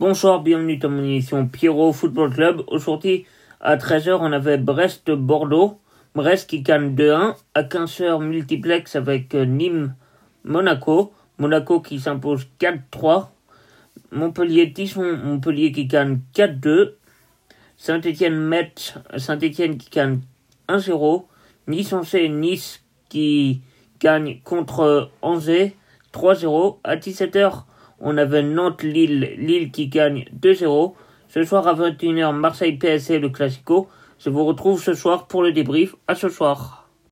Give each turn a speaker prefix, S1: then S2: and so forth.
S1: Bonsoir, bienvenue dans mon émission Pierrot Football Club. Aujourd'hui, à 13h, on avait Brest-Bordeaux. Brest qui gagne 2-1. À 15h, multiplex avec euh, Nîmes-Monaco. Monaco qui s'impose 4-3. Montpellier-Tisson, Montpellier qui gagne 4-2. Saint-Étienne-Metz, Saint-Étienne qui gagne 1-0. Nice-Angers, Nice qui gagne contre Angers 3-0. À 17h, on avait Nantes-Lille, Lille qui gagne 2-0. Ce soir à 21h, Marseille-PSC, le Classico. Je vous retrouve ce soir pour le débrief. À ce soir.